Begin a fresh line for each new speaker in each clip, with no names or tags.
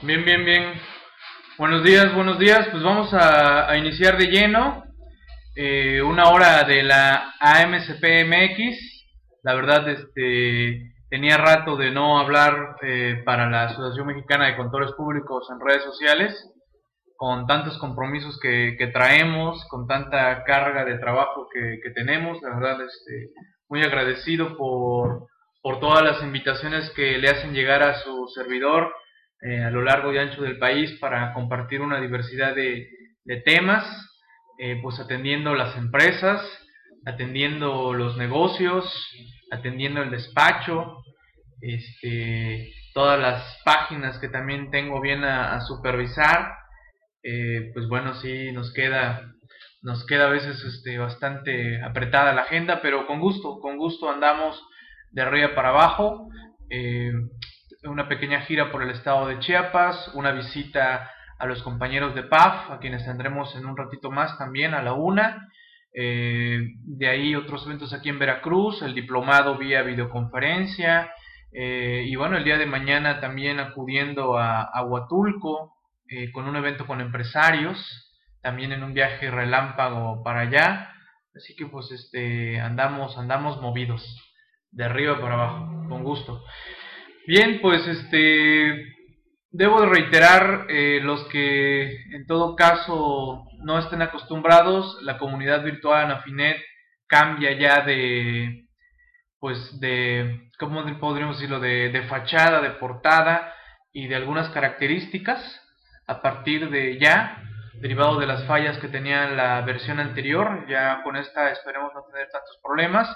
Bien, bien, bien. Buenos días, buenos días. Pues vamos a, iniciar de lleno eh, una hora de la AMCPMX. La verdad, este, tenía rato de no hablar eh, para la Asociación Mexicana de Contadores Públicos en redes sociales, con tantos compromisos que, traemos, con tanta carga de trabajo que, tenemos. La verdad, este, muy agradecido por, por todas las invitaciones que le hacen llegar a su servidor eh, a lo largo y ancho del país para compartir una diversidad de, temas, eh, pues atendiendo las empresas, atendiendo los negocios, atendiendo el despacho, este, todas las páginas que también tengo bien a, supervisar, eh, pues bueno, sí nos queda, nos queda a veces este, bastante apretada la agenda, pero con gusto, con gusto andamos de arriba para abajo una pequeña gira por el estado de Chiapas, una visita a los compañeros de PAF, a quienes tendremos en un ratito más también a la una. Eh, de ahí otros eventos aquí en Veracruz, el diplomado vía videoconferencia. Eh, y bueno, el día de mañana también acudiendo a, Huatulco eh, con un evento con empresarios, también en un viaje relámpago para allá. Así que pues este andamos, andamos movidos, de arriba para abajo, con gusto. Bien, pues este debo de reiterar eh, los que en todo caso no estén acostumbrados, la comunidad virtual Anafinet cambia ya de pues de cómo podríamos decirlo de, de fachada, de portada y de algunas características a partir de ya derivado de las fallas que tenía la versión anterior, ya con esta esperemos no tener tantos problemas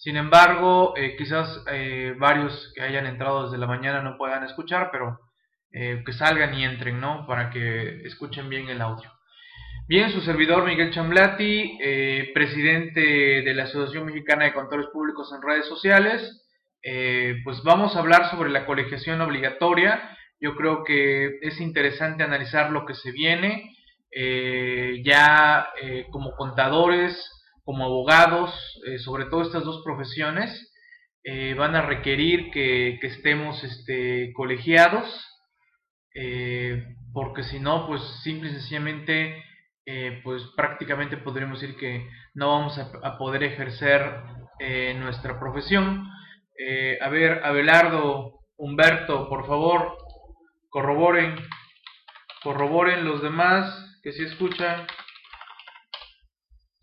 sin embargo, eh, quizás eh, varios que hayan entrado desde la mañana no puedan escuchar, pero eh, que salgan y entren, ¿no? Para que escuchen bien el audio. Bien, su servidor Miguel Chamblati, presidente de la Asociación Mexicana de Contadores Públicos en redes sociales. pues vamos a hablar sobre la colegiación obligatoria. Yo creo que es interesante analizar lo que se viene. ya como contadores, como abogados, eh, sobre todo estas dos profesiones, eh, van a requerir que, estemos este, colegiados, eh, porque si no, pues simple y sencillamente, pues prácticamente podríamos decir que no vamos a, poder ejercer nuestra profesión. a ver, Abelardo, Humberto, por favor, corroboren, corroboren los demás que si escuchan.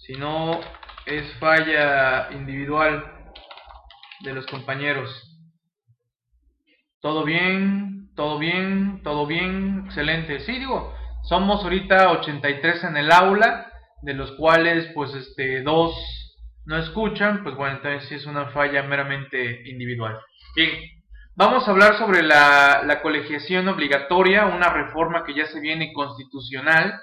Si no, es falla individual de los compañeros. Todo bien, todo bien, todo bien, excelente. Sí, digo, somos ahorita 83 en el aula, de los cuales pues este dos no escuchan, pues bueno, entonces sí es una falla meramente individual. Bien, vamos a hablar sobre la, la colegiación obligatoria, una reforma que ya se viene constitucional,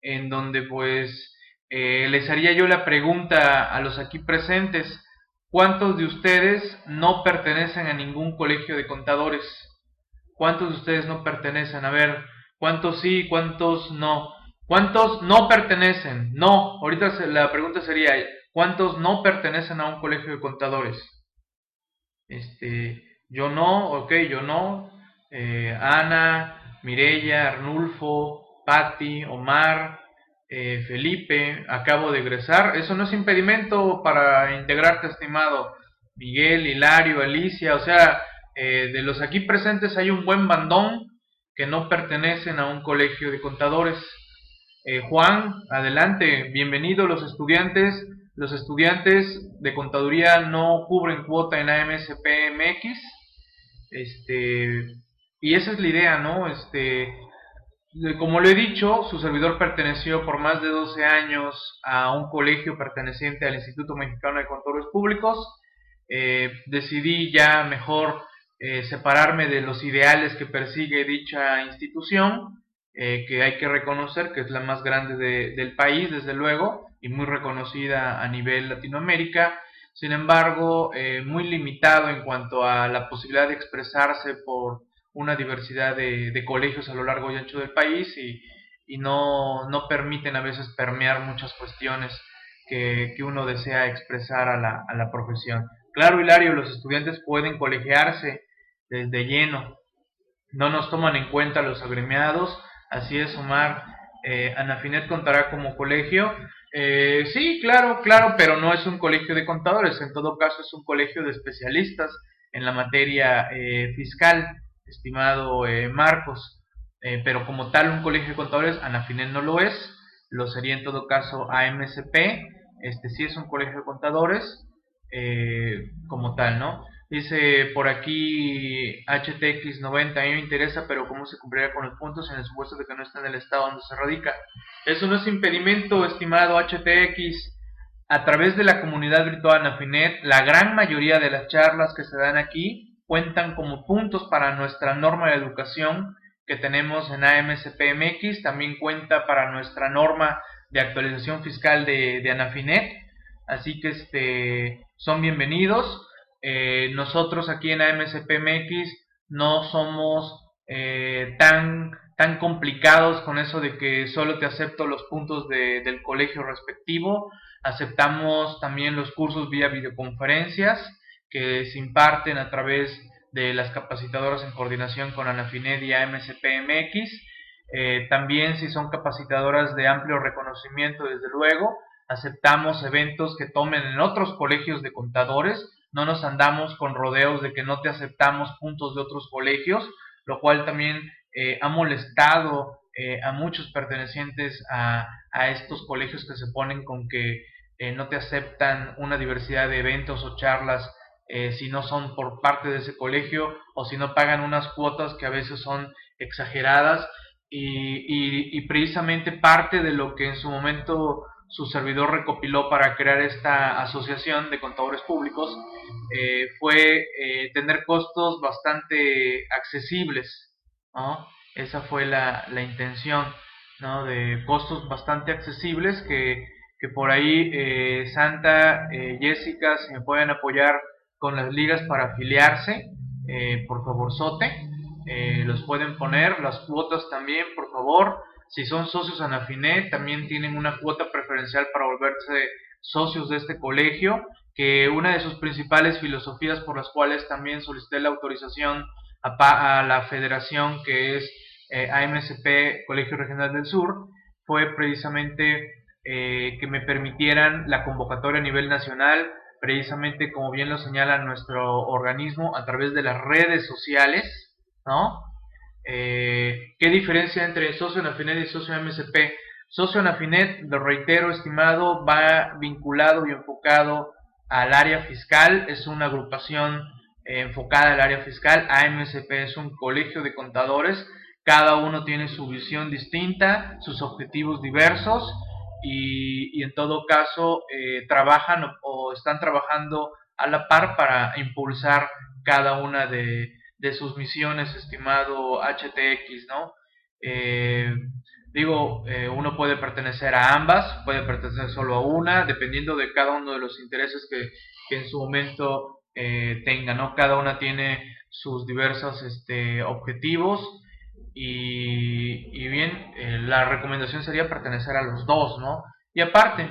en donde pues eh, les haría yo la pregunta a los aquí presentes, ¿cuántos de ustedes no pertenecen a ningún colegio de contadores? ¿Cuántos de ustedes no pertenecen? A ver, ¿cuántos sí, cuántos no? ¿Cuántos no pertenecen? No, ahorita la pregunta sería, ¿cuántos no pertenecen a un colegio de contadores? Este, yo no, ok, yo no. Eh, Ana, Mirella, Arnulfo, Patti, Omar, eh, Felipe, acabo de egresar. Eso no es impedimento para integrarte, estimado Miguel, Hilario, Alicia. O sea, eh, de los aquí presentes hay un buen bandón que no pertenecen a un colegio de contadores. Eh, Juan, adelante, bienvenido los estudiantes. Los estudiantes de contaduría no cubren cuota en AMSPMX. Este, y esa es la idea, ¿no? Este, como lo he dicho, su servidor perteneció por más de 12 años a un colegio perteneciente al Instituto Mexicano de Contadores Públicos. Eh, decidí ya mejor eh, separarme de los ideales que persigue dicha institución, eh, que hay que reconocer que es la más grande del país, desde luego, y muy reconocida a nivel Latinoamérica. Sin embargo, muy limitado en cuanto a la posibilidad de expresarse por una diversidad de, colegios a lo largo y ancho del país y, no, permiten a veces permear muchas cuestiones que, uno desea expresar a la, profesión. Claro, Hilario, los estudiantes pueden colegiarse desde lleno, no nos toman en cuenta los agremiados. Así es, Omar. Eh, Anafinet contará como colegio. Eh, sí, claro, claro, pero no es un colegio de contadores. En todo caso, es un colegio de especialistas en la materia eh, fiscal, estimado Marcos. pero como tal, un colegio de contadores, Anafinet no lo es. Lo sería en todo caso AMSP. Este sí es un colegio de contadores como tal, ¿no? Dice por aquí HTX90, a mí me interesa, pero ¿cómo se cumplirá con los puntos en el supuesto de que no está en el estado donde se radica? Eso no es impedimento, estimado HTX. A través de la comunidad virtual Anafinet, la gran mayoría de las charlas que se dan aquí cuentan como puntos para nuestra norma de educación que tenemos en AMSPMX, también cuenta para nuestra norma de actualización fiscal de, de Anafinet, así que este, son bienvenidos. Eh, nosotros aquí en AMSPMX no somos eh, tan, tan complicados con eso de que solo te acepto los puntos del colegio respectivo. Aceptamos también los cursos vía videoconferencias que se imparten a través de las capacitadoras en coordinación con Anafinet y AMSPMX. Eh, también si son capacitadoras de amplio reconocimiento, desde luego, aceptamos eventos que tomen en otros colegios de contadores no nos andamos con rodeos de que no te aceptamos puntos de otros colegios, lo cual también eh, ha molestado eh, a muchos pertenecientes a, estos colegios que se ponen con que eh, no te aceptan una diversidad de eventos o charlas si no son por parte de ese colegio o si no pagan unas cuotas que a veces son exageradas y precisamente parte de lo que en su momento su servidor recopiló para crear esta asociación de contadores públicos eh, fue eh, tener costos bastante accesibles. Esa fue la, intención, ¿no? de costos bastante accesibles que, por ahí eh, Santa, Jessica, si me pueden apoyar con las ligas para afiliarse, por favor, sote. los pueden poner, las cuotas también, por favor. Si son socios Anafinet, también tienen una cuota preferencial para volverse socios de este colegio, que una de sus principales filosofías por las cuales también solicité la autorización a, la federación que es eh, AMSP Colegio Regional del Sur, fue precisamente eh, que me permitieran la convocatoria a nivel nacional, precisamente como bien lo señala nuestro organismo, a través de las redes sociales, ¿no? Eh, ¿Qué diferencia entre socio Anafinet y socio MSP? Socio Anafinet, lo reitero, estimado, va vinculado y enfocado al área fiscal, es una agrupación eh, enfocada al área fiscal, AMSP es un colegio de contadores, cada uno tiene su visión distinta, sus objetivos diversos y, en todo caso eh, trabajan o están trabajando a la par para impulsar cada una de, sus misiones, estimado HTX, ¿no? Eh, digo, eh, uno puede pertenecer a ambas, puede pertenecer solo a una, dependiendo de cada uno de los intereses que, en su momento eh, tenga, ¿no? Cada una tiene sus diversos este, objetivos y, bien, la recomendación sería pertenecer a los dos, ¿no? Y aparte,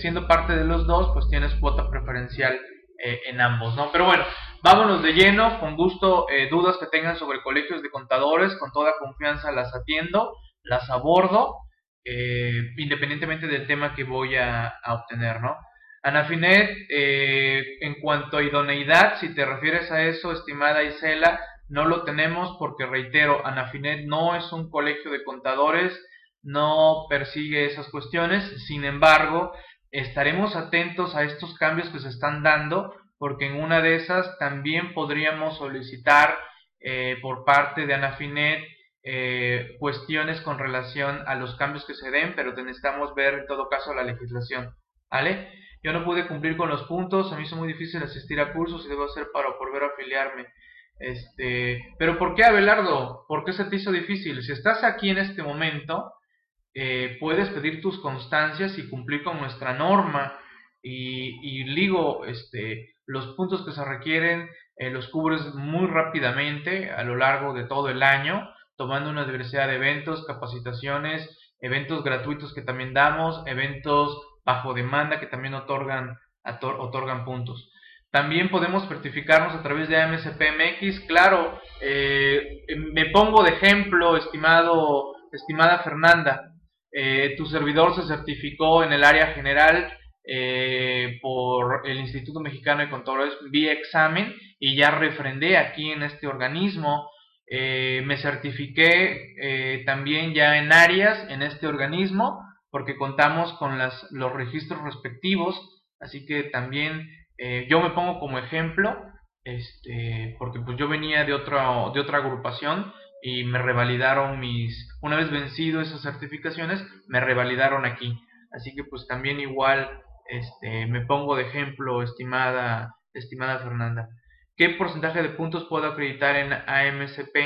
siendo parte de los dos, pues tienes cuota preferencial en ambos, ¿no? Pero bueno, Vámonos de lleno, con gusto, eh, dudas que tengan sobre colegios de contadores, con toda confianza las atiendo, las abordo, eh, independientemente del tema que voy a, obtener, ¿no? Anafinet, eh, en cuanto a idoneidad, si te refieres a eso, estimada Isela, no lo tenemos porque, reitero, Anafinet no es un colegio de contadores, no persigue esas cuestiones, sin embargo, estaremos atentos a estos cambios que se están dando porque en una de esas también podríamos solicitar eh, por parte de Anafinet eh, cuestiones con relación a los cambios que se den, pero necesitamos ver en todo caso la legislación. ¿Vale? Yo no pude cumplir con los puntos, a mí es muy difícil asistir a cursos y debo hacer para volver a afiliarme. Este, pero ¿por qué Abelardo? ¿Por qué se te hizo difícil? Si estás aquí en este momento, eh, puedes pedir tus constancias y cumplir con nuestra norma. Y, y digo, este, los puntos que se requieren eh, los cubres muy rápidamente a lo largo de todo el año, tomando una diversidad de eventos, capacitaciones, eventos gratuitos que también damos, eventos bajo demanda que también otorgan, otorgan puntos. También podemos certificarnos a través de AMSPMX. Claro, eh, me pongo de ejemplo, estimado, estimada Fernanda, eh, tu servidor se certificó en el área general eh, por el Instituto Mexicano de Contadores vía examen y ya refrendé aquí en este organismo. Me certifiqué también ya en áreas en este organismo porque contamos con los registros respectivos, así que también yo me pongo como ejemplo, este, porque pues yo venía de, otra de otra agrupación y me revalidaron mis, una vez vencido esas certificaciones, me revalidaron aquí. Así que pues también igual este, me pongo de ejemplo, estimada, estimada Fernanda. ¿Qué porcentaje de puntos puedo acreditar en AMCP?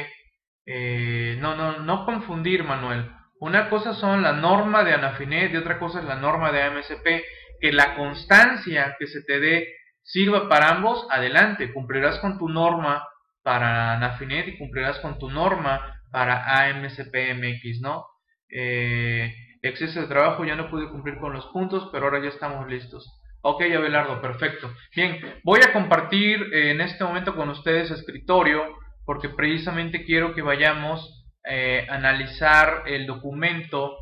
Eh, no, no, no confundir, Manuel. Una cosa son la norma de Anafinet y otra cosa es la norma de AMCP. Que la constancia que se te dé sirva para ambos, adelante, cumplirás con tu norma para Nafinet y cumplirás con tu norma para AMCPMX, ¿no? Eh, exceso de trabajo, ya no pude cumplir con los puntos, pero ahora ya estamos listos. Ok, Abelardo, perfecto. Bien, voy a compartir eh, en este momento con ustedes escritorio, porque precisamente quiero que vayamos eh, a analizar el documento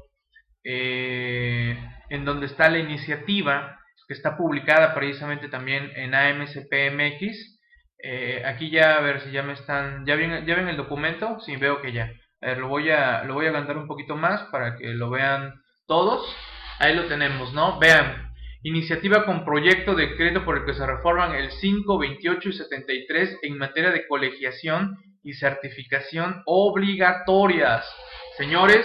en donde está la iniciativa, que está publicada precisamente también en AMCPMX, eh, aquí ya, a ver si ya me están, ¿ya ven, ya ven el documento? Sí, veo que ya. A ver, lo voy a, lo voy a un poquito más para que lo vean todos. Ahí lo tenemos, ¿no? Vean, iniciativa con proyecto de decreto por el que se reforman el 5, 28 y 73 en materia de colegiación y certificación obligatorias. Señores,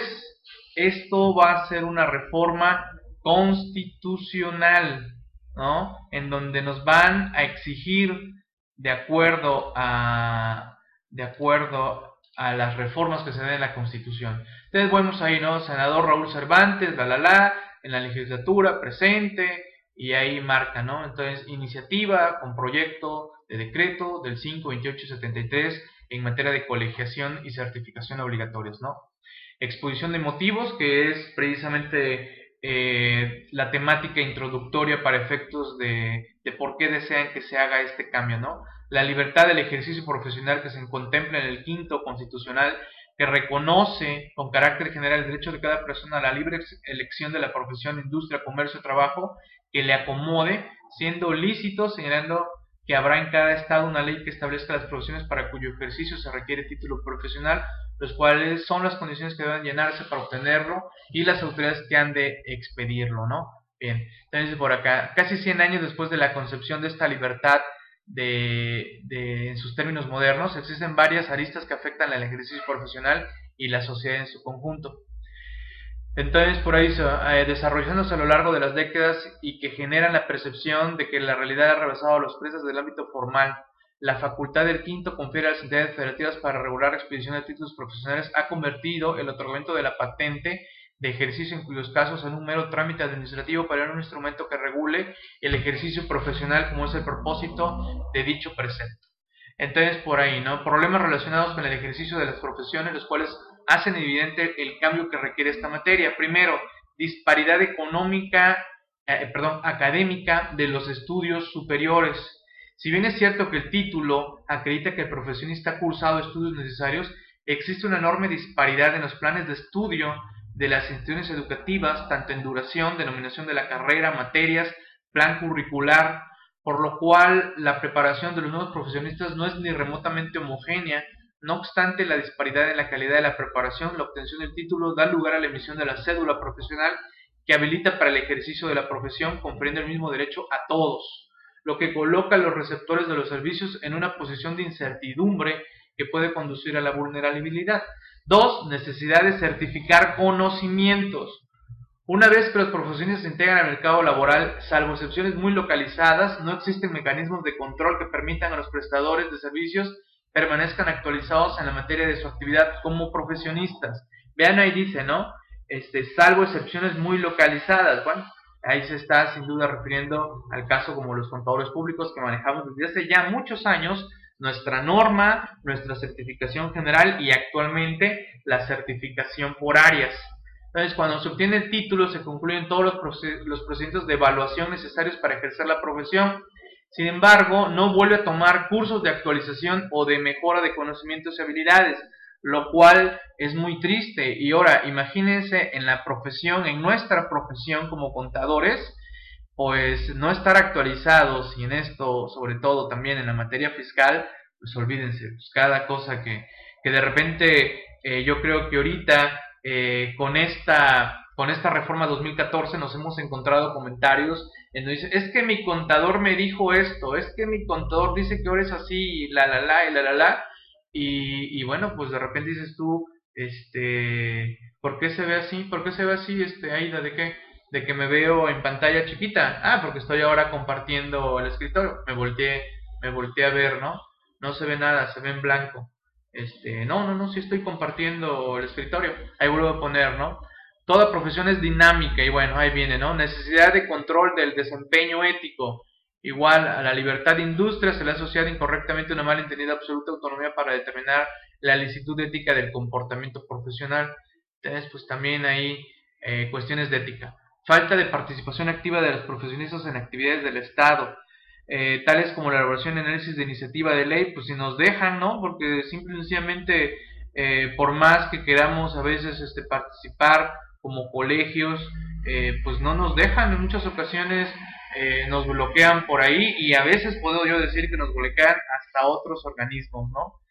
esto va a ser una reforma constitucional, ¿no? En donde nos van a exigir de acuerdo a, de acuerdo a las reformas que se den en la Constitución. Entonces vemos ahí, ¿no? Senador Raúl Cervantes, la la la, en la legislatura, presente, y ahí marca, ¿no? Entonces, iniciativa con proyecto de decreto del 5, 28 73 en materia de colegiación y certificación obligatorias, ¿no? Exposición de motivos, que es precisamente eh, la temática introductoria para efectos de, de, por qué desean que se haga este cambio, ¿no? La libertad del ejercicio profesional que se contempla en el quinto constitucional, que reconoce con carácter general el derecho de cada persona a la libre elección de la profesión, industria, comercio, trabajo, que le acomode, siendo lícito, señalando que habrá en cada estado una ley que establezca las profesiones para cuyo ejercicio se requiere título profesional, los cuales son las condiciones que deben llenarse para obtenerlo y las autoridades que han de expedirlo, ¿no? Bien, entonces por acá, casi 100 años después de la concepción de esta libertad de, de, en sus términos modernos, existen varias aristas que afectan al ejercicio profesional y la sociedad en su conjunto. Entonces, por ahí, eh, desarrollándose a lo largo de las décadas y que generan la percepción de que la realidad ha rebasado a los presos del ámbito formal, la facultad del quinto confiere a las entidades federativas para regular la expedición de títulos profesionales ha convertido el otorgamiento de la patente de ejercicio en cuyos casos en un mero trámite administrativo para un instrumento que regule el ejercicio profesional como es el propósito de dicho precepto. Entonces, por ahí, ¿no? Problemas relacionados con el ejercicio de las profesiones, los cuales hacen evidente el cambio que requiere esta materia. Primero, disparidad económica, eh, perdón, académica de los estudios superiores. Si bien es cierto que el título acredita que el profesionista ha cursado estudios necesarios, existe una enorme disparidad en los planes de estudio de las instituciones educativas, tanto en duración, denominación de la carrera, materias, plan curricular, por lo cual la preparación de los nuevos profesionistas no es ni remotamente homogénea, no obstante la disparidad en la calidad de la preparación, la obtención del título da lugar a la emisión de la cédula profesional que habilita para el ejercicio de la profesión, confiriendo el mismo derecho a todos, lo que coloca a los receptores de los servicios en una posición de incertidumbre que puede conducir a la vulnerabilidad. Dos, necesidad de certificar conocimientos. Una vez que los profesionistas se integran al mercado laboral, salvo excepciones muy localizadas, no existen mecanismos de control que permitan a los prestadores de servicios permanezcan actualizados en la materia de su actividad como profesionistas. Vean ahí dice, ¿no? Este, salvo excepciones muy localizadas. Bueno, ahí se está sin duda refiriendo al caso como los contadores públicos que manejamos desde hace ya muchos años nuestra norma, nuestra certificación general y actualmente la certificación por áreas. Entonces, cuando se obtiene el título, se concluyen todos los, los procedimientos de evaluación necesarios para ejercer la profesión. Sin embargo, no vuelve a tomar cursos de actualización o de mejora de conocimientos y habilidades, lo cual es muy triste. Y ahora, imagínense en la profesión, en nuestra profesión como contadores, pues no estar actualizados y en esto, sobre todo también en la materia fiscal, pues olvídense, pues cada cosa que, que de repente eh, yo creo que ahorita eh, con esta con esta reforma 2014 nos hemos encontrado comentarios en donde dice, es que mi contador me dijo esto, es que mi contador dice que ahora es así, la la la, y la la la, y, y bueno, pues de repente dices tú, este, ¿por qué se ve así? ¿Por qué se ve así, este, Aida? ¿De qué? De que me veo en pantalla chiquita. Ah, porque estoy ahora compartiendo el escritorio. Me volteé, me volteé a ver, ¿no? No se ve nada, se ve en blanco. Este, no, no, no, sí estoy compartiendo el escritorio. Ahí vuelvo a poner, ¿no? Toda profesión es dinámica y bueno, ahí viene, ¿no? Necesidad de control del desempeño ético. Igual a la libertad de industria se le ha asociado incorrectamente una malentendida absoluta autonomía para determinar la licitud ética del comportamiento profesional. Entonces, pues también hay eh, cuestiones de ética. Falta de participación activa de los profesionistas en actividades del Estado, eh, tales como la elaboración y análisis de iniciativa de ley, pues si nos dejan, ¿no? Porque simplemente eh, por más que queramos a veces este, participar como colegios, pues no nos dejan en muchas ocasiones nos bloquean por ahí y a veces puedo yo decir que nos bloquean hasta otros organismos, ¿no?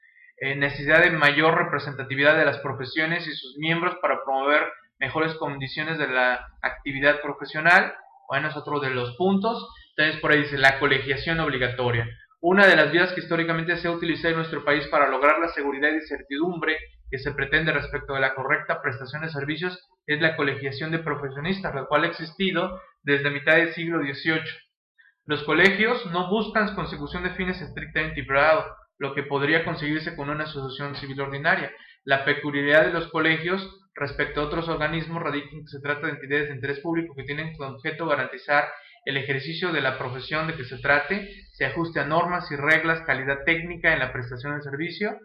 Eh, necesidad de mayor representatividad de las profesiones y sus miembros para promover mejores condiciones de la actividad profesional. Bueno, es otro de los puntos. Entonces, por ahí dice la colegiación obligatoria. Una de las vías que históricamente se ha utilizado en nuestro país para lograr la seguridad y certidumbre que se pretende respecto de la correcta prestación de servicios es la colegiación de profesionistas, la cual ha existido desde mitad del siglo XVIII. Los colegios no buscan consecución de fines estrictamente privados, lo que podría conseguirse con una asociación civil ordinaria. La peculiaridad de los colegios respecto a otros organismos radica en que se trata de entidades de interés público que tienen como objeto garantizar el ejercicio de la profesión de que se trate, se ajuste a normas y reglas, calidad técnica en la prestación del servicio.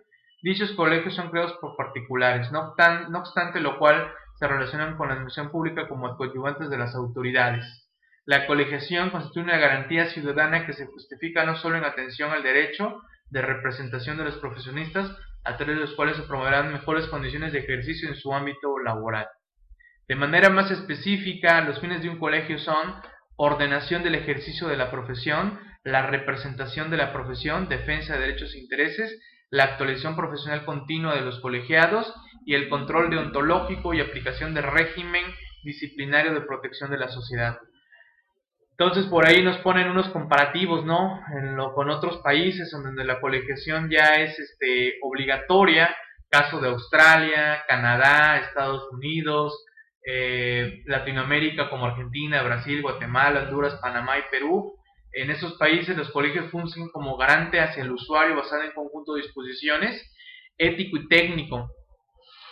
Dichos colegios son creados por particulares, no, no obstante lo cual se relacionan con la administración pública como coadyuvantes de las autoridades. La colegiación constituye una garantía ciudadana que se justifica no solo en atención al derecho, de representación de los profesionistas, a través de los cuales se promoverán mejores condiciones de ejercicio en su ámbito laboral. De manera más específica, los fines de un colegio son ordenación del ejercicio de la profesión, la representación de la profesión, defensa de derechos e intereses, la actualización profesional continua de los colegiados y el control deontológico y aplicación del régimen disciplinario de protección de la sociedad. Entonces por ahí nos ponen unos comparativos, ¿no? En lo, con otros países donde la colegiación ya es este, obligatoria, caso de Australia, Canadá, Estados Unidos, eh, Latinoamérica como Argentina, Brasil, Guatemala, Honduras, Panamá y Perú. En esos países los colegios funcionan como garante hacia el usuario basado en conjunto de disposiciones ético y técnico.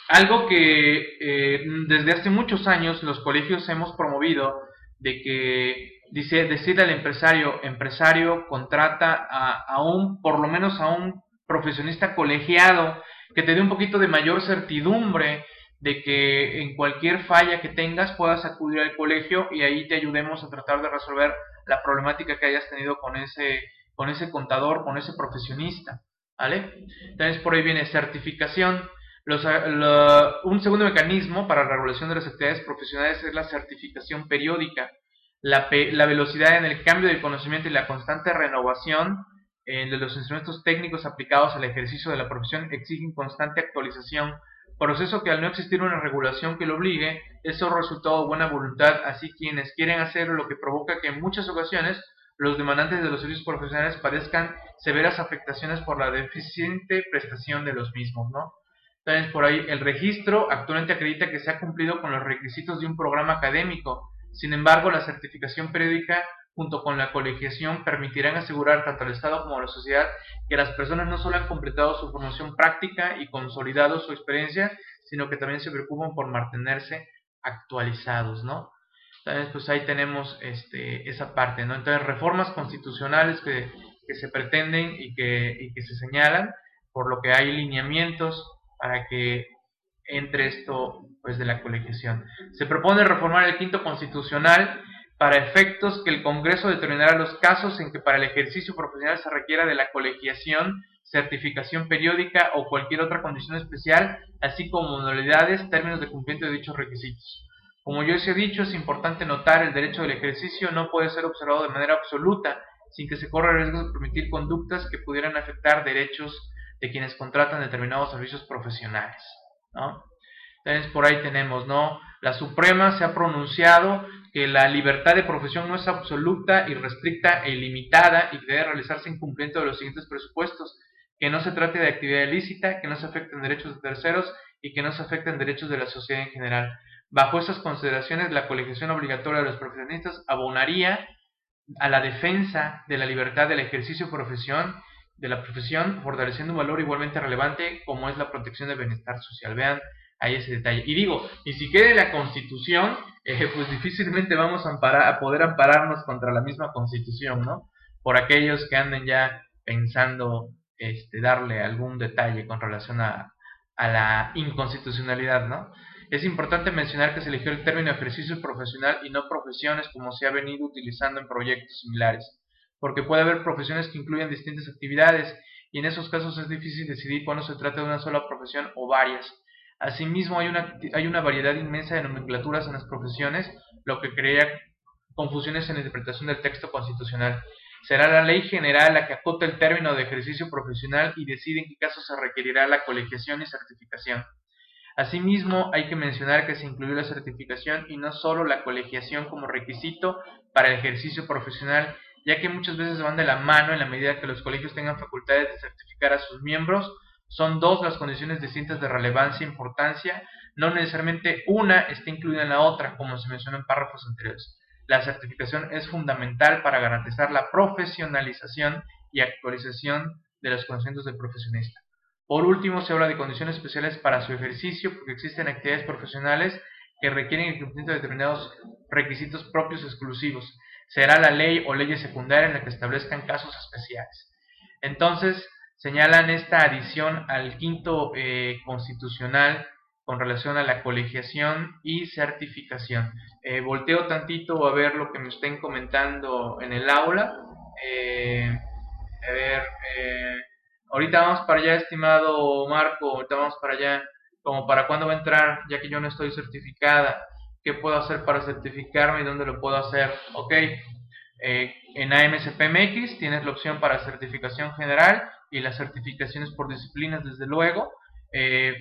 Algo que eh, desde hace muchos años los colegios hemos promovido de que dice, decir al empresario, empresario contrata a, un, por lo menos a un profesionista colegiado que te dé un poquito de mayor certidumbre de que en cualquier falla que tengas puedas acudir al colegio y ahí te ayudemos a tratar de resolver la problemática que hayas tenido con ese, con ese contador, con ese profesionista. ¿Vale? Entonces por ahí viene certificación. Los, un segundo mecanismo para la regulación de las actividades profesionales es la certificación periódica la, la, velocidad en el cambio del conocimiento y la constante renovación eh, de los instrumentos técnicos aplicados al ejercicio de la profesión exigen constante actualización, proceso que al no existir una regulación que lo obligue, eso resultado de buena voluntad, así quienes quieren hacerlo lo que provoca que en muchas ocasiones los demandantes de los servicios profesionales padezcan severas afectaciones por la deficiente prestación de los mismos, ¿no? Entonces, por ahí, el registro actualmente acredita que se ha cumplido con los requisitos de un programa académico, sin embargo, la certificación periódica junto con la colegiación permitirán asegurar tanto al Estado como a la sociedad que las personas no solo han completado su formación práctica y consolidado su experiencia, sino que también se preocupan por mantenerse actualizados, ¿no? Entonces, pues ahí tenemos este, esa parte, ¿no? Entonces, reformas constitucionales que, que se pretenden y que, y que se señalan, por lo que hay lineamientos para que entre esto pues, de la colegiación. Se propone reformar el quinto constitucional para efectos que el Congreso determinará los casos en que para el ejercicio profesional se requiera de la colegiación certificación periódica o cualquier otra condición especial, así como modalidades, términos de cumplimiento de dichos requisitos. Como yo os he dicho, es importante notar el derecho del ejercicio no puede ser observado de manera absoluta, sin que se corra el riesgo de permitir conductas que pudieran afectar derechos de quienes contratan determinados servicios profesionales. Entonces, por ahí tenemos, ¿no? La Suprema se ha pronunciado que la libertad de profesión no es absoluta, irrestricta e ilimitada y que debe realizarse en cumplimiento de los siguientes presupuestos, que no se trate de actividad ilícita, que no se afecten derechos de terceros y que no se afecten derechos de la sociedad en general. Bajo esas consideraciones, la colegiación obligatoria de los profesionistas abonaría a la defensa de la libertad del ejercicio profesión, de la profesión, fortaleciendo un valor igualmente relevante como es la protección del bienestar social. Vean ahí ese detalle. Y digo, y si quede la constitución, eh, pues difícilmente vamos a, amparar, a poder ampararnos contra la misma constitución, ¿no? Por aquellos que anden ya pensando este, darle algún detalle con relación a, a la inconstitucionalidad, ¿no? Es importante mencionar que se eligió el término ejercicio profesional y no profesiones como se ha venido utilizando en proyectos similares, porque puede haber profesiones que incluyen distintas actividades y en esos casos es difícil decidir cuando se trata de una sola profesión o varias. Asimismo, hay una, hay una variedad inmensa de nomenclaturas en las profesiones, lo que crea confusiones en la interpretación del texto constitucional. Será la ley general la que acota el término de ejercicio profesional y decide en qué casos se requerirá la colegiación y certificación. Asimismo, hay que mencionar que se incluyó la certificación y no solo la colegiación como requisito para el ejercicio profesional, ya que muchas veces van de la mano en la medida que los colegios tengan facultades de certificar a sus miembros son dos las condiciones distintas de relevancia e importancia, no necesariamente una está incluida en la otra, como se mencionó en párrafos anteriores. La certificación es fundamental para garantizar la profesionalización y actualización de los conocimientos del profesionista. Por último, se habla de condiciones especiales para su ejercicio, porque existen actividades profesionales que requieren el cumplimiento de determinados requisitos propios exclusivos. Será la ley o leyes secundarias en la que establezcan casos especiales. Entonces, señalan esta adición al quinto eh, constitucional con relación a la colegiación y certificación. Eh, volteo tantito a ver lo que me estén comentando en el aula. Eh, a ver, ahorita vamos para allá, estimado Marco, ahorita vamos para allá, como para cuándo va a entrar, ya que yo no estoy certificada, qué puedo hacer para certificarme y dónde lo puedo hacer. Ok, en AMSPMX tienes la opción para certificación general y las certificaciones por disciplinas, desde luego. Eh,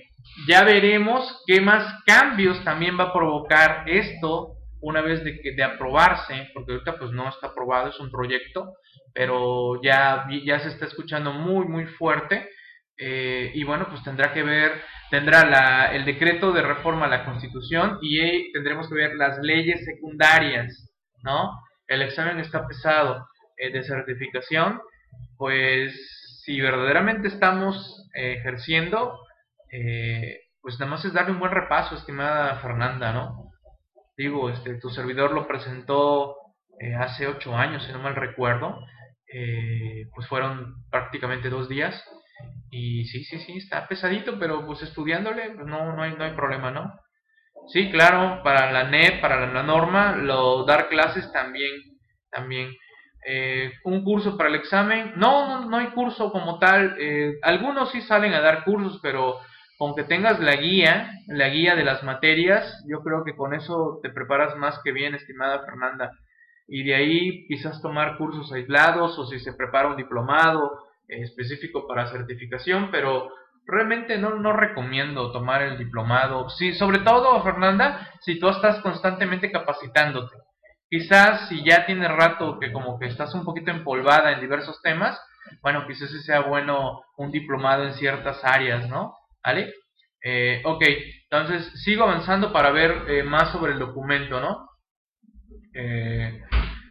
ya veremos qué más cambios también va a provocar esto una vez de, de aprobarse, porque ahorita pues no está aprobado, es un proyecto, pero ya, ya se está escuchando muy, muy fuerte. Eh, y bueno, pues tendrá que ver, tendrá la, el decreto de reforma a la Constitución y tendremos que ver las leyes secundarias, ¿no? El examen está pesado eh, de certificación, pues si verdaderamente estamos eh, ejerciendo, eh, pues nada más es darle un buen repaso, estimada Fernanda, ¿no? Digo, este, tu servidor lo presentó eh, hace ocho años, si no mal recuerdo, pues fueron prácticamente dos días, y sí, sí, sí, está pesadito, pero pues estudiándole, pues no, no, hay, no hay problema, ¿no? Sí, claro, para la NET, para la norma, lo dar clases también, también. Eh, un curso para el examen. No, no, no hay curso como tal. Eh, algunos sí salen a dar cursos, pero con que tengas la guía, la guía de las materias, yo creo que con eso te preparas más que bien, estimada Fernanda. Y de ahí quizás tomar cursos aislados o si se prepara un diplomado eh, específico para certificación, pero realmente no, no recomiendo tomar el diplomado. Sí, sobre todo, Fernanda, si tú estás constantemente capacitándote. Quizás si ya tiene rato que como que estás un poquito empolvada en diversos temas, bueno, quizás sea bueno un diplomado en ciertas áreas, ¿no? ¿Vale? Eh, ok, entonces sigo avanzando para ver eh, más sobre el documento, ¿no? Eh,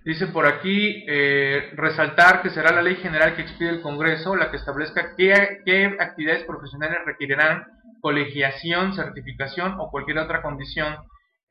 dice por aquí, resaltar que será la ley general que expide el Congreso la que establezca qué actividades profesionales requerirán colegiación, certificación o cualquier otra condición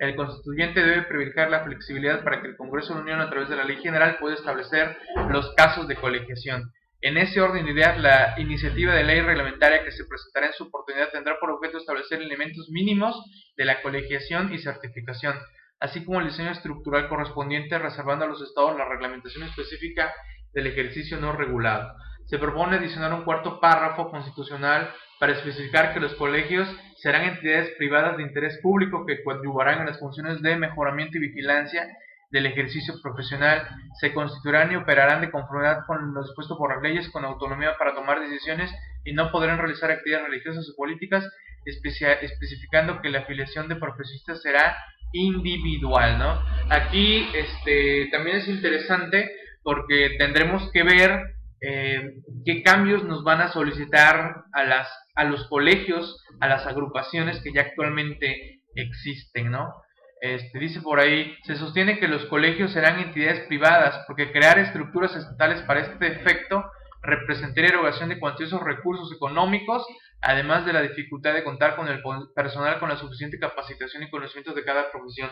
el constituyente debe privilegiar la flexibilidad para que el Congreso de la Unión, a través de la ley general, pueda establecer los casos de colegiación. En ese orden de ideas, la iniciativa de ley reglamentaria que se presentará en su oportunidad tendrá por objeto establecer elementos mínimos de la colegiación y certificación, así como el diseño estructural correspondiente, reservando a los estados la reglamentación específica del ejercicio no regulado. se propone adicionar un cuarto párrafo constitucional para especificar que los colegios serán entidades privadas de interés público que coadyuvarán en las funciones de mejoramiento y vigilancia del ejercicio profesional, se constituirán y operarán de conformidad con lo dispuesto por las leyes con autonomía para tomar decisiones y no podrán realizar actividades religiosas o políticas, especificando que la afiliación de profesionistas será individual, ¿no? Aquí este, también es interesante porque tendremos que ver eh, qué cambios nos van a solicitar a, las, a los colegios, a las agrupaciones que ya actualmente existen, ¿no? Este, dice por ahí, se sostiene que los colegios serán entidades privadas porque crear estructuras estatales para este efecto representaría erogación de cuantiosos recursos económicos, además de la dificultad de contar con el personal con la suficiente capacitación y conocimiento de cada profesión.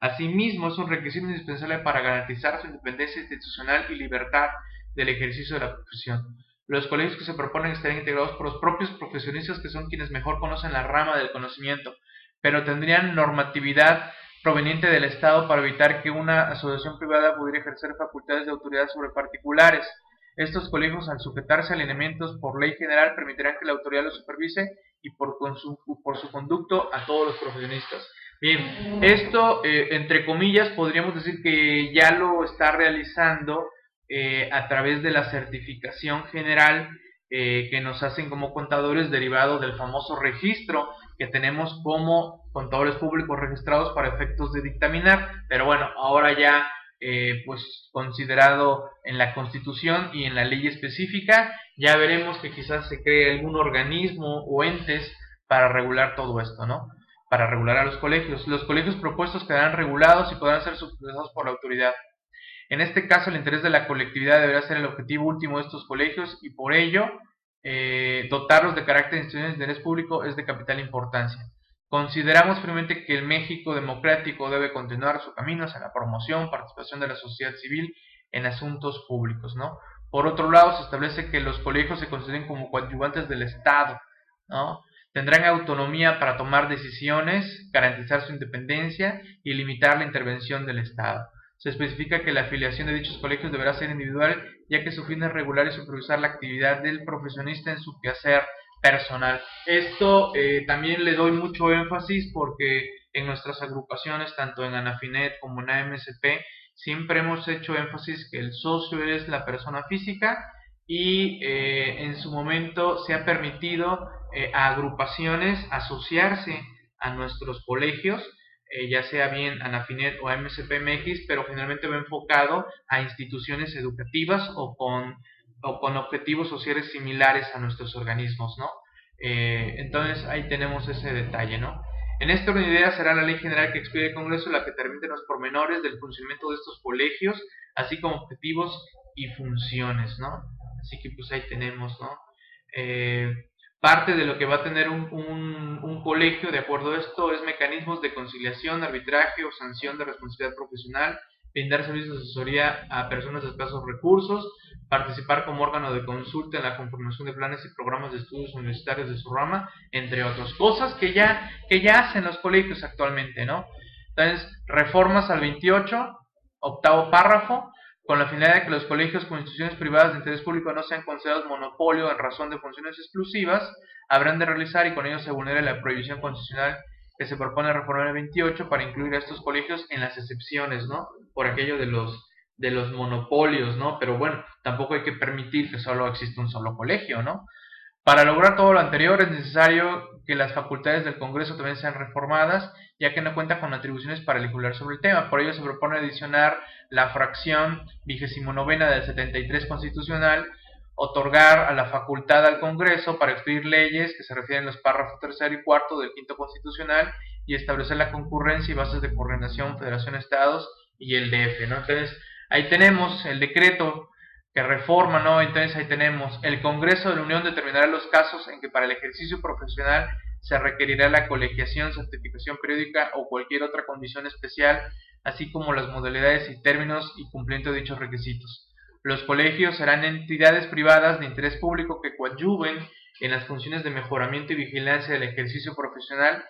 Asimismo, es un requisito indispensable para garantizar su independencia institucional y libertad del ejercicio de la profesión. Los colegios que se proponen estarán integrados por los propios profesionistas que son quienes mejor conocen la rama del conocimiento, pero tendrían normatividad proveniente del Estado para evitar que una asociación privada pudiera ejercer facultades de autoridad sobre particulares. Estos colegios, al sujetarse a alineamientos por ley general, permitirán que la autoridad los supervise y por, su, por su conducto a todos los profesionistas. Bien, esto, eh, entre comillas, podríamos decir que ya lo está realizando eh, a través de la certificación general eh, que nos hacen como contadores derivado del famoso registro que tenemos como contadores públicos registrados para efectos de dictaminar, pero bueno, ahora ya eh, pues considerado en la constitución y en la ley específica, ya veremos que quizás se cree algún organismo o entes para regular todo esto, ¿no? Para regular a los colegios. Los colegios propuestos quedarán regulados y podrán ser supervisados por la autoridad. En este caso, el interés de la colectividad deberá ser el objetivo último de estos colegios y por ello, eh, dotarlos de carácter de instituciones de interés público es de capital importancia. Consideramos firmemente que el México democrático debe continuar su camino hacia la promoción, participación de la sociedad civil en asuntos públicos, ¿no? Por otro lado, se establece que los colegios se consideren como coadyuvantes del Estado, ¿no? Tendrán autonomía para tomar decisiones, garantizar su independencia y limitar la intervención del Estado se especifica que la afiliación de dichos colegios deberá ser individual, ya que su fin es regular y supervisar la actividad del profesionista en su quehacer personal. Esto eh, también le doy mucho énfasis porque en nuestras agrupaciones, tanto en Anafinet como en AMSP, siempre hemos hecho énfasis que el socio es la persona física y eh, en su momento se ha permitido eh, a agrupaciones asociarse a nuestros colegios eh, ya sea bien Anafinet o MSPMX, pero generalmente va enfocado a instituciones educativas o con, o con objetivos sociales similares a nuestros organismos, ¿no? Eh, entonces ahí tenemos ese detalle, ¿no? En esta orden de ideas será la ley general que expide el Congreso la que permite los pormenores del funcionamiento de estos colegios, así como objetivos y funciones, ¿no? Así que pues ahí tenemos, ¿no? Eh, Parte de lo que va a tener un, colegio, de acuerdo a esto, es mecanismos de conciliación, arbitraje o sanción de responsabilidad profesional, brindar servicios de asesoría a personas de escasos recursos, participar como órgano de consulta en la conformación de planes y programas de estudios universitarios de su rama, entre otras cosas que ya, que ya hacen los colegios actualmente, ¿no? Entonces, reformas al 28, octavo párrafo, con la finalidad de que los colegios con instituciones privadas de interés público no sean considerados monopolio en razón de funciones exclusivas, habrán de realizar y con ello se vulnere la prohibición constitucional que se propone reformar el 28 para incluir a estos colegios en las excepciones, ¿no? Por aquello de los de los monopolios, ¿no? Pero bueno, tampoco hay que permitir que solo exista un solo colegio, ¿no? Para lograr todo lo anterior es necesario que las facultades del Congreso también sean reformadas, ya que no cuenta con atribuciones para legislar sobre el tema. Por ello se propone adicionar la fracción 29 del 73 constitucional, otorgar a la facultad al Congreso para expedir leyes que se refieren a los párrafos tercero y cuarto del quinto constitucional y establecer la concurrencia y bases de coordinación, federación, estados y el DF. Entonces, ahí tenemos el decreto que reforma, ¿no? Entonces ahí tenemos, el Congreso de la Unión determinará los casos en que para el ejercicio profesional se requerirá la colegiación, certificación periódica o cualquier otra condición especial, así como las modalidades y términos y cumplimiento de dichos requisitos. Los colegios serán entidades privadas de interés público que coadyuven en las funciones de mejoramiento y vigilancia del ejercicio profesional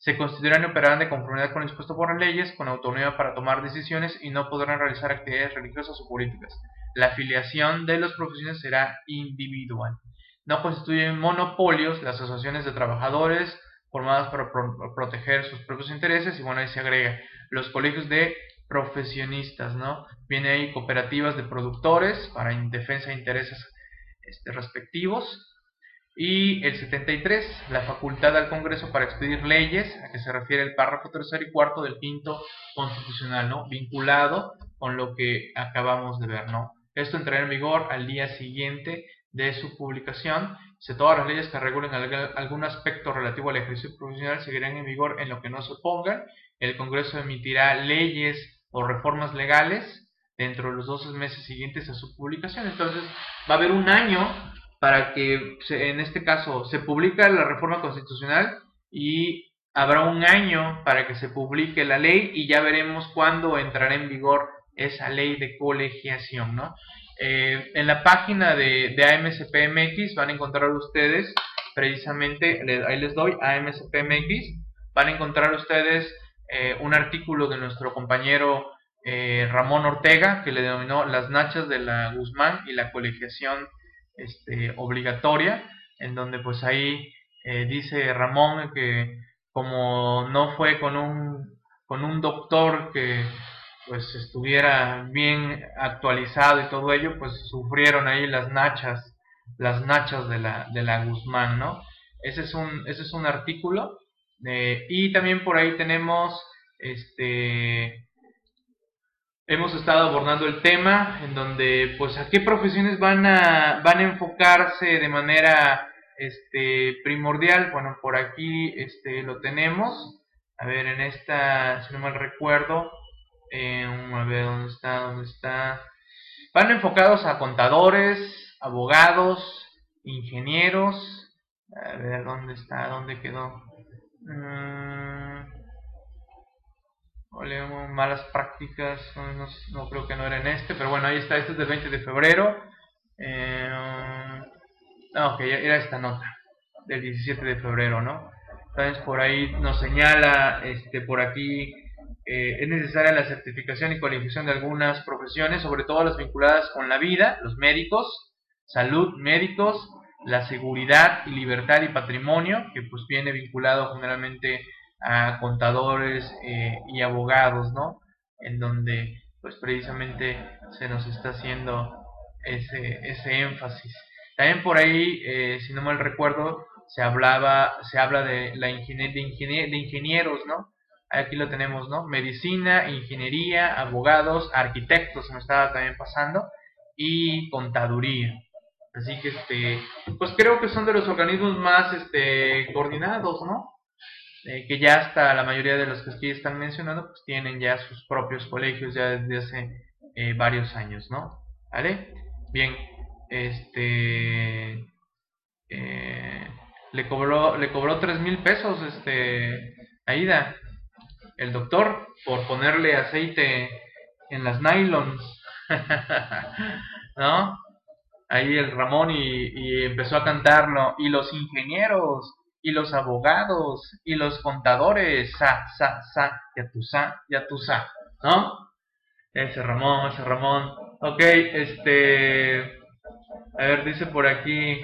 se constituirán y operarán de conformidad con lo dispuesto por las leyes, con autonomía para tomar decisiones y no podrán realizar actividades religiosas o políticas. La afiliación de los profesionales será individual. No constituyen monopolios las asociaciones de trabajadores formadas para proteger sus propios intereses y bueno, ahí se agrega los colegios de profesionistas, ¿no? Viene ahí cooperativas de productores para defensa de intereses este, respectivos y el 73, la facultad al Congreso para expedir leyes, a que se refiere el párrafo tercero y cuarto del quinto constitucional, ¿no? Vinculado con lo que acabamos de ver, ¿no? Esto entrará en vigor al día siguiente de su publicación. Si todas las leyes que regulen algún aspecto relativo al ejercicio profesional seguirán en vigor en lo que no se opongan. El Congreso emitirá leyes o reformas legales dentro de los 12 meses siguientes a su publicación. Entonces, va a haber un año para que en este caso se publica la reforma constitucional y habrá un año para que se publique la ley y ya veremos cuándo entrará en vigor esa ley de colegiación, ¿no? Eh, en la página de, de, AMSPMX van a encontrar ustedes precisamente, ahí les doy AMSPMX, van a encontrar ustedes eh, un artículo de nuestro compañero eh, Ramón Ortega que le denominó las nachas de la Guzmán y la colegiación este, obligatoria, en donde pues ahí eh, dice Ramón que como no fue con un, con un doctor que pues estuviera bien actualizado y todo ello, pues sufrieron ahí las nachas, las nachas de la, de la Guzmán, ¿no? Ese es un, ese es un artículo. Eh, y también por ahí tenemos este hemos estado abordando el tema en donde pues a qué profesiones van a van a enfocarse de manera este primordial bueno por aquí este lo tenemos. A ver en esta si no mal recuerdo eh, a ver dónde está dónde está van enfocados a contadores abogados ingenieros. A ver dónde está dónde quedó mm, malas prácticas, no, creo que no era en este, pero bueno, ahí está, este es del 20 de febrero. Eh, no, ok, era esta nota, del 17 de febrero, ¿no? Entonces por ahí nos señala, este, por aquí, eh, es necesaria la certificación y cualificación de algunas profesiones, sobre todo las vinculadas con la vida, los médicos, salud, médicos, la seguridad y libertad y patrimonio, que pues viene vinculado generalmente a contadores eh, y abogados, ¿no? En donde pues precisamente se nos está haciendo ese, ese énfasis. También por ahí, eh, si no mal recuerdo, se hablaba, se habla de la ingenier de, ingenieros, ¿no? Aquí lo tenemos, ¿no? Medicina, ingeniería, abogados, arquitectos, me estaba también pasando, y contaduría. Así que, este, pues creo que son de los organismos más, este, coordinados, ¿no? Eh, que ya hasta la mayoría de los que aquí están mencionando, pues tienen ya sus propios colegios ya desde hace eh, varios años, ¿no? ¿Vale? Bien, este... Eh, le cobró le cobró tres mil pesos este Aida el doctor por ponerle aceite en las nylons ¿no? ahí el Ramón y, y empezó a cantarlo y los ingenieros y los abogados y los contadores, sa, sa, sa, ya tu sa, ya tu sa, ¿no? Ese Ramón, ese Ramón. Ok, este, a ver, dice por aquí,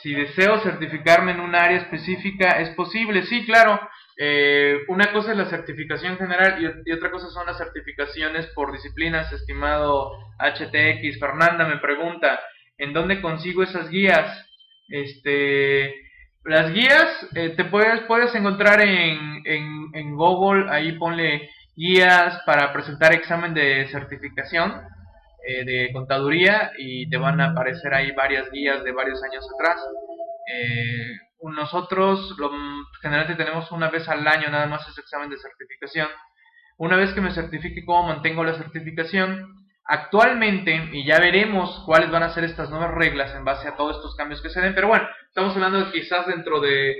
si deseo certificarme en un área específica, ¿es posible? Sí, claro. Eh, una cosa es la certificación general y, y, otra cosa son las certificaciones por disciplinas, estimado HTX. Fernanda me pregunta, ¿en dónde consigo esas guías? Este, las guías eh, te puedes, puedes encontrar en, en, Google, ahí ponle guías para presentar examen de certificación eh, de contaduría y te van a aparecer ahí varias guías de varios años atrás. Eh, nosotros lo, generalmente tenemos una vez al año nada más ese examen de certificación. Una vez que me certifique cómo mantengo la certificación, Actualmente, y ya veremos cuáles van a ser estas nuevas reglas en base a todos estos cambios que se den, pero bueno, estamos hablando de quizás dentro de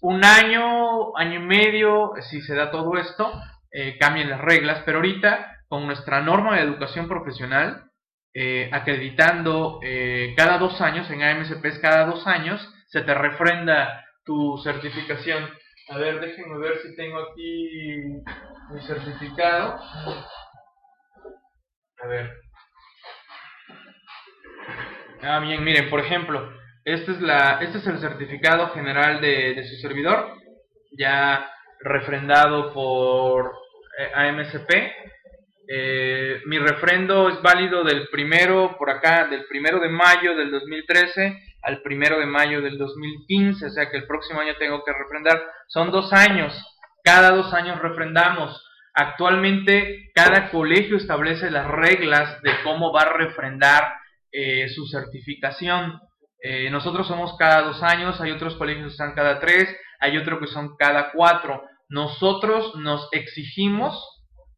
un año, año y medio, si se da todo esto, eh, cambien las reglas, pero ahorita con nuestra norma de educación profesional, eh, acreditando eh, cada dos años, en AMSP cada dos años, se te refrenda tu certificación A ver, déjenme ver si tengo aquí mi certificado. A ver. Ah, bien, miren, por ejemplo, este es, la, este es el certificado general de, su servidor, ya refrendado por eh, AMSP. Eh, mi refrendo es válido del primero, por acá, del primero de mayo del 2013 al primero de mayo del 2015, o sea que el próximo año tengo que refrendar. Son dos años, cada dos años refrendamos. Actualmente cada colegio establece las reglas de cómo va a refrendar eh, su certificación. Eh, nosotros somos cada dos años, hay otros colegios que están cada tres, hay otros que son cada cuatro. Nosotros nos exigimos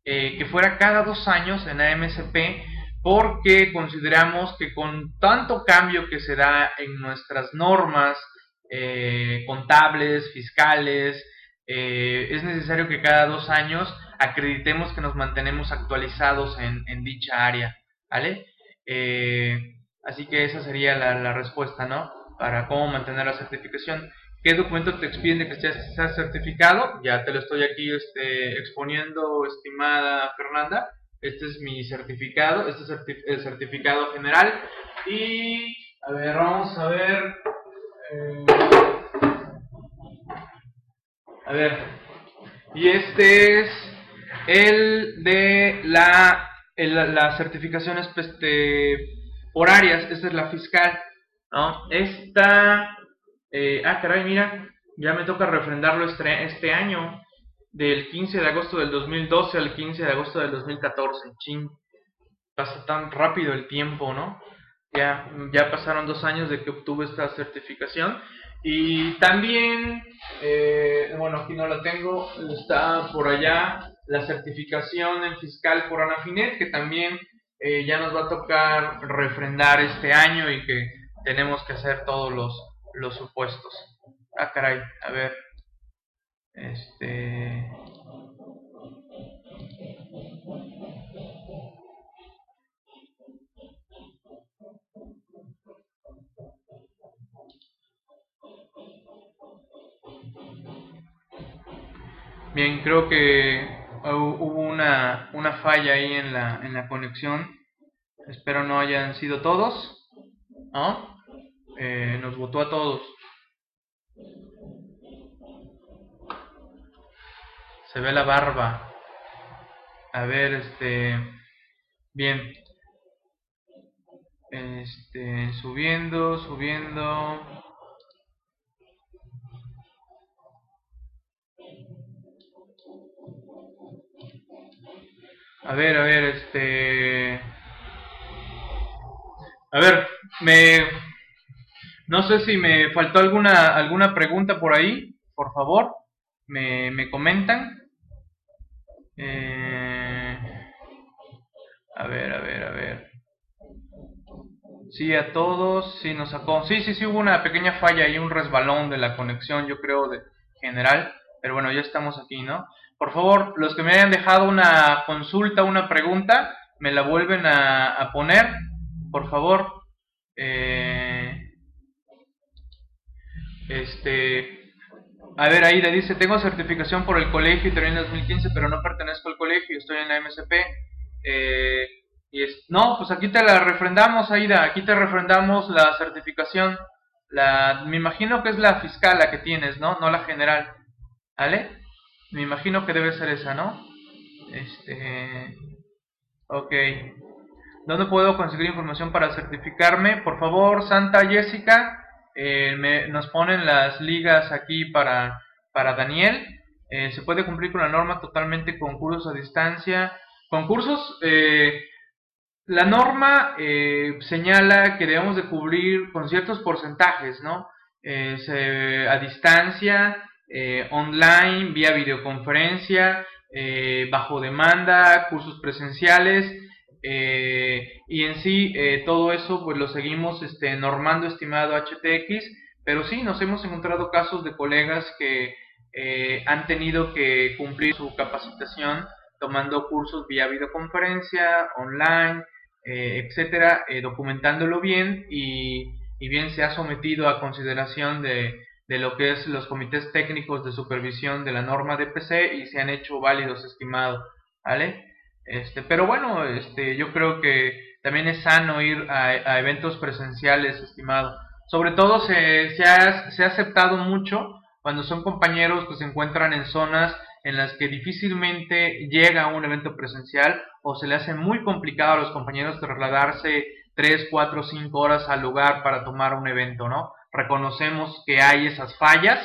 eh, que fuera cada dos años en AMSP porque consideramos que con tanto cambio que se da en nuestras normas contables, fiscales, es necesario que cada dos años acreditemos que nos mantenemos actualizados en, en dicha área, ¿vale? Eh, así que esa sería la, respuesta, ¿no? Para cómo mantener la certificación. ¿Qué documento te expiden de que seas certificado? Ya te lo estoy aquí este, exponiendo, estimada Fernanda. Este es mi certificado, este es el certificado general. Y, a ver, vamos a ver. Eh, a ver, y este es el de la las certificaciones pues, por áreas, esta es la fiscal, ¿no? Esta, eh, ah, caray, mira, ya me toca refrendarlo este, este año, del 15 de agosto del 2012 al 15 de agosto del 2014, ching, pasa tan rápido el tiempo, ¿no? Ya, ya pasaron dos años de que obtuve esta certificación y también, eh, bueno, aquí no la tengo, está por allá la certificación en fiscal por Anafinet, que también eh, ya nos va a tocar refrendar este año y que tenemos que hacer todos los, los supuestos. Ah, caray, a ver. Este. Bien, creo que una, una falla ahí en la, en la conexión. Espero no hayan sido todos. ¿No? Eh, nos votó a todos. Se ve la barba. A ver, este... Bien. Este, subiendo, subiendo. A ver, a ver, este... A ver, me... No sé si me faltó alguna, alguna pregunta por ahí, por favor, me, me comentan. Eh... A ver, a ver, a ver. Sí, a todos, sí nos sacó. Sí, sí, sí, hubo una pequeña falla y un resbalón de la conexión, yo creo, de general. Pero bueno, ya estamos aquí, ¿no? Por favor, los que me hayan dejado una consulta, una pregunta, me la vuelven a, poner, por favor. Eh, este, a ver, ahí le dice, tengo certificación por el colegio y terminé en 2015, pero no pertenezco al colegio, estoy en la MSP. Eh, y es, no, pues aquí te la refrendamos, Aida, aquí te refrendamos la certificación. La, me imagino que es la fiscal la que tienes, ¿no? No la general. ¿Vale? Me imagino que debe ser esa, ¿no? Este... Ok. ¿Dónde puedo conseguir información para certificarme? Por favor, Santa Jessica, eh, nos ponen las ligas aquí para, para Daniel. Eh, se puede cumplir con la norma totalmente con cursos a distancia. Concursos, eh, la norma señala que debemos de cubrir con ciertos porcentajes, ¿no? a distancia, eh, online, vía videoconferencia, eh, bajo demanda, cursos presenciales eh, y en sí todo eso pues lo seguimos este, normando estimado HTX, pero sí nos hemos encontrado casos de colegas que han tenido que cumplir su capacitación tomando cursos vía videoconferencia, online, etcétera, documentándolo bien y, y bien se ha sometido a consideración de de lo que es los comités técnicos de supervisión de la norma de PC y se han hecho válidos, estimado, ¿vale? Este, pero bueno, este, yo creo que también es sano ir a, eventos presenciales, estimado. Sobre todo se, se, ha, se ha aceptado mucho cuando son compañeros que se encuentran en zonas en las que difícilmente llega a un evento presencial o se le hace muy complicado a los compañeros trasladarse 3, 4, 5 horas al lugar para tomar un evento, ¿no? Reconocemos que hay esas fallas,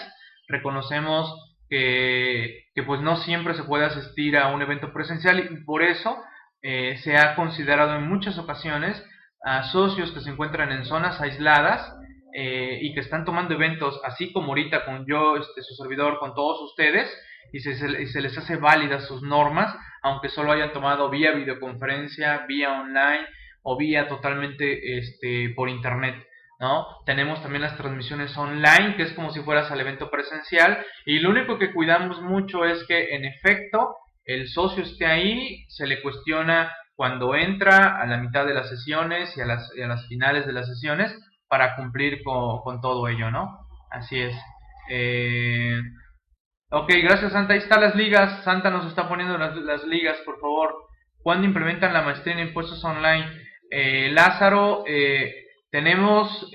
reconocemos que, pues no siempre se puede asistir a un evento presencial y por eso eh, se ha considerado en muchas ocasiones a socios que se encuentran en zonas aisladas eh, y que están tomando eventos, así como ahorita con yo, este, su servidor, con todos ustedes, y se, se, les hace válidas sus normas, aunque solo hayan tomado vía videoconferencia, vía online o vía totalmente este, por internet. ¿No? Tenemos también las transmisiones online, que es como si fueras al evento presencial, y lo único que cuidamos mucho es que en efecto el socio esté ahí, se le cuestiona cuando entra a la mitad de las sesiones y a las, a las finales de las sesiones para cumplir con, todo ello, ¿no? Así es. Eh, ok, gracias Santa. Ahí están las ligas. Santa nos está poniendo las, ligas, por favor. ¿Cuándo implementan la maestría en impuestos online? Eh, Lázaro, eh, tenemos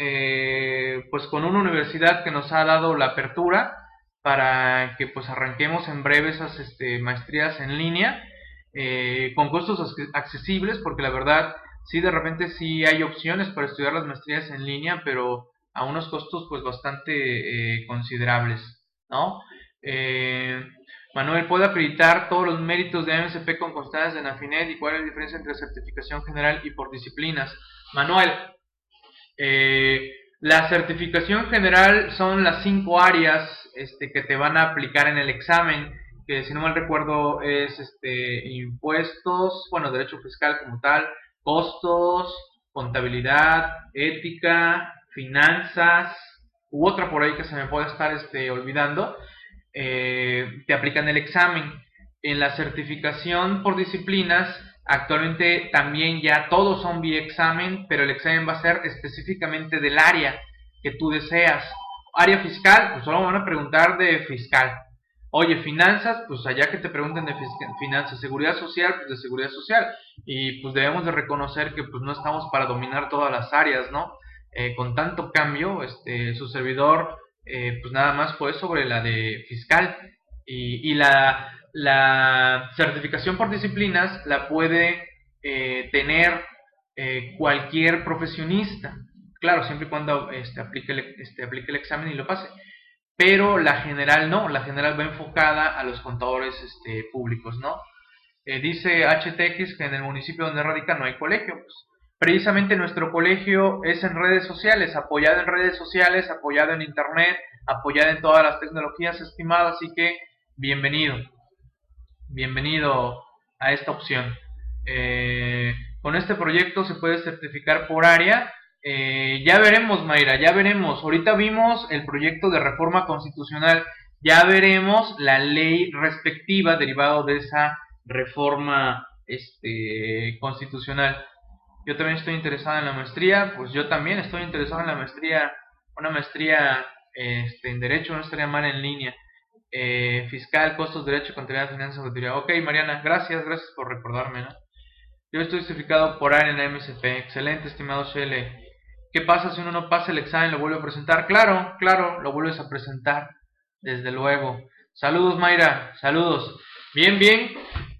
pues con una universidad que nos ha dado la apertura para que pues arranquemos en breve esas este, maestrías en línea eh, con costos accesibles porque la verdad sí de repente sí hay opciones para estudiar las maestrías en línea pero a unos costos pues bastante eh, considerables ¿no? Eh, Manuel, ¿puede acreditar todos los méritos de MSP con constancias de Nafinet y cuál es la diferencia entre certificación general y por disciplinas? Manuel, la certificación general son las cinco áreas este, que te van a aplicar en el examen, que si no mal recuerdo es este, impuestos, bueno, derecho fiscal como tal, costos, contabilidad, ética, finanzas, u otra por ahí que se me puede estar este, olvidando, eh, te aplican el examen. En la certificación por disciplinas, actualmente también ya todos son vía examen, pero el examen va a ser específicamente del área que tú deseas área fiscal, pues solo van a preguntar de fiscal. Oye, finanzas, pues allá que te pregunten de finanzas, seguridad social, pues de seguridad social. Y pues debemos de reconocer que pues no estamos para dominar todas las áreas, ¿no? Eh, con tanto cambio, este, su servidor, eh, pues nada más fue sobre la de fiscal. Y, y la, la, certificación por disciplinas la puede eh, tener cualquier profesionista claro, siempre y cuando este, aplique, el, este, aplique el examen y lo pase. Pero la general no, la general va enfocada a los contadores este, públicos, ¿no? Eh, dice HTX que en el municipio donde radica no hay colegio. Pues, precisamente nuestro colegio es en redes sociales, apoyado en redes sociales, apoyado en internet, apoyado en todas las tecnologías estimadas, así que bienvenido, bienvenido a esta opción. Eh, con este proyecto se puede certificar por área eh, ya veremos, Mayra, ya veremos. Ahorita vimos el proyecto de reforma constitucional, ya veremos la ley respectiva derivado de esa reforma este, constitucional. Yo también estoy interesado en la maestría, pues yo también estoy interesado en la maestría, una maestría este, en Derecho, no estaría mal en línea. Eh, fiscal, costos, Derecho, Contabilidad, Finanzas, Auditoría. Ok, Mariana, gracias, gracias por recordarme, ¿no? Yo estoy certificado por área en la. Excelente, estimado Shele. ¿Qué pasa si uno no pasa el examen lo vuelve a presentar? Claro, claro, lo vuelves a presentar, desde luego. Saludos Mayra, saludos. Bien, bien,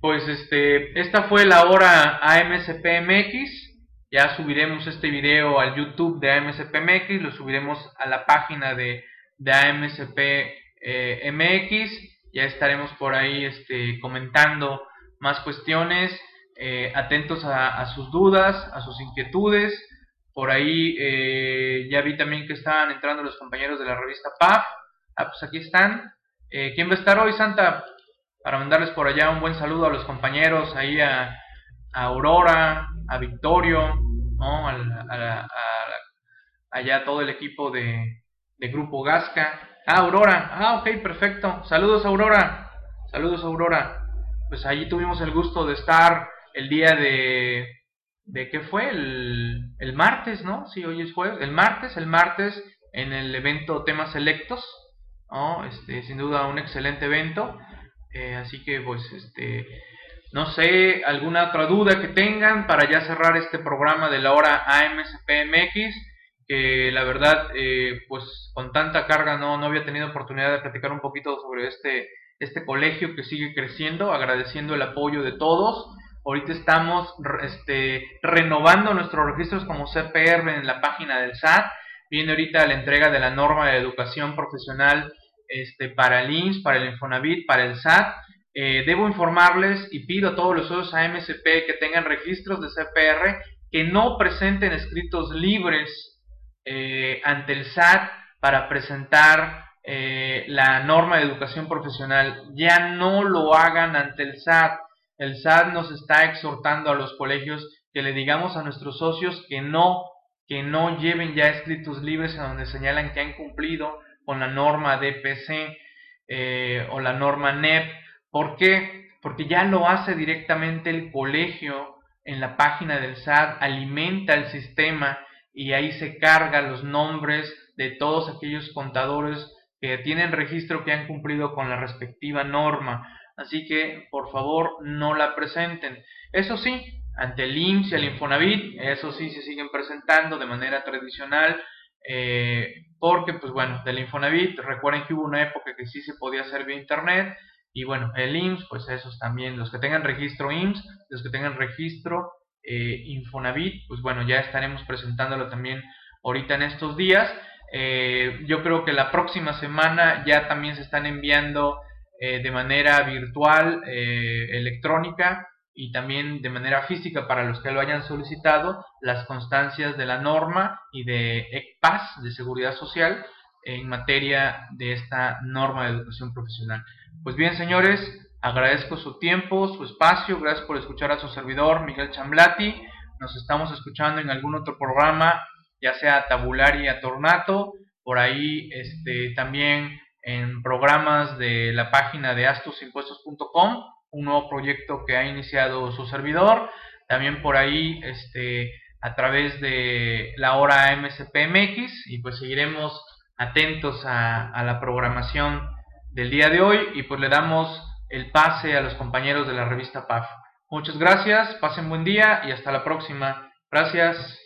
pues este, esta fue la hora AMSPMX. Ya subiremos este video al YouTube de AMSPMX, lo subiremos a la página de, de AMSPMX. Ya estaremos por ahí este, comentando más cuestiones, eh, atentos a sus dudas, a sus inquietudes. Por ahí eh, ya vi también que estaban entrando los compañeros de la revista PAF. Ah, pues aquí están. Eh, ¿Quién va a estar hoy, Santa? Para mandarles por allá un buen saludo a los compañeros, ahí a, Aurora, a Victorio, ¿no? a, allá todo el equipo de Grupo Gasca. Ah, Aurora. Ah, ok, perfecto. Saludos, Aurora. Saludos, Aurora. Pues allí tuvimos el gusto de estar el día de de qué fue el, el martes, ¿no? Sí, hoy es jueves. El martes, el martes en el evento Temas Selectos, este, sin duda un excelente evento, eh, así que pues este, no sé, alguna otra duda que tengan para ya cerrar este programa de la hora AMSPMX, que la verdad, eh, pues con tanta carga no, no había tenido oportunidad de platicar un poquito sobre este, este colegio que sigue creciendo, agradeciendo el apoyo de todos. Ahorita estamos este, renovando nuestros registros como CPR en la página del SAT. Viene ahorita la entrega de la norma de educación profesional este, para el INS, para el Infonavit, para el SAT. Eh, debo informarles y pido a todos los socios AMSP que tengan registros de CPR que no presenten escritos libres eh, ante el SAT para presentar eh, la norma de educación profesional. Ya no lo hagan ante el SAT. El SAT nos está exhortando a los colegios que le digamos a nuestros socios que no, que no lleven ya escritos libres en donde señalan que han cumplido con la norma DPC eh, o la norma NEP. ¿Por qué? Porque ya lo hace directamente el colegio en la página del SAT, alimenta el sistema y ahí se carga los nombres de todos aquellos contadores que tienen registro que han cumplido con la respectiva norma. Así que, por favor, no la presenten. Eso sí, ante el IMSS y el Infonavit, eso sí se siguen presentando de manera tradicional eh, porque, pues bueno, del Infonavit, recuerden que hubo una época que sí se podía hacer vía internet, y bueno, el IMSS, pues esos también, los que tengan registro IMSS, los que tengan registro eh, Infonavit, pues bueno, ya estaremos presentándolo también ahorita en estos días. Eh, yo creo que la próxima semana ya también se están enviando de manera virtual, electrónica, y también de manera física para los que lo hayan solicitado las constancias de la norma y de ECPAS de seguridad social en materia de esta norma de educación profesional. Pues bien, señores, agradezco su tiempo, su espacio, gracias por escuchar a su servidor Miguel Chamblati. Nos estamos escuchando en algún otro programa, ya sea Tabularia Tornato, por ahí este, también en programas de la página de astusimpuestos.com un nuevo proyecto que ha iniciado su servidor. También por ahí, este, a través de la hora MSPMX y pues seguiremos atentos a la programación del día de hoy y pues le damos el pase a los compañeros de la revista PAF. Muchas gracias, pasen buen día y hasta la próxima. Gracias.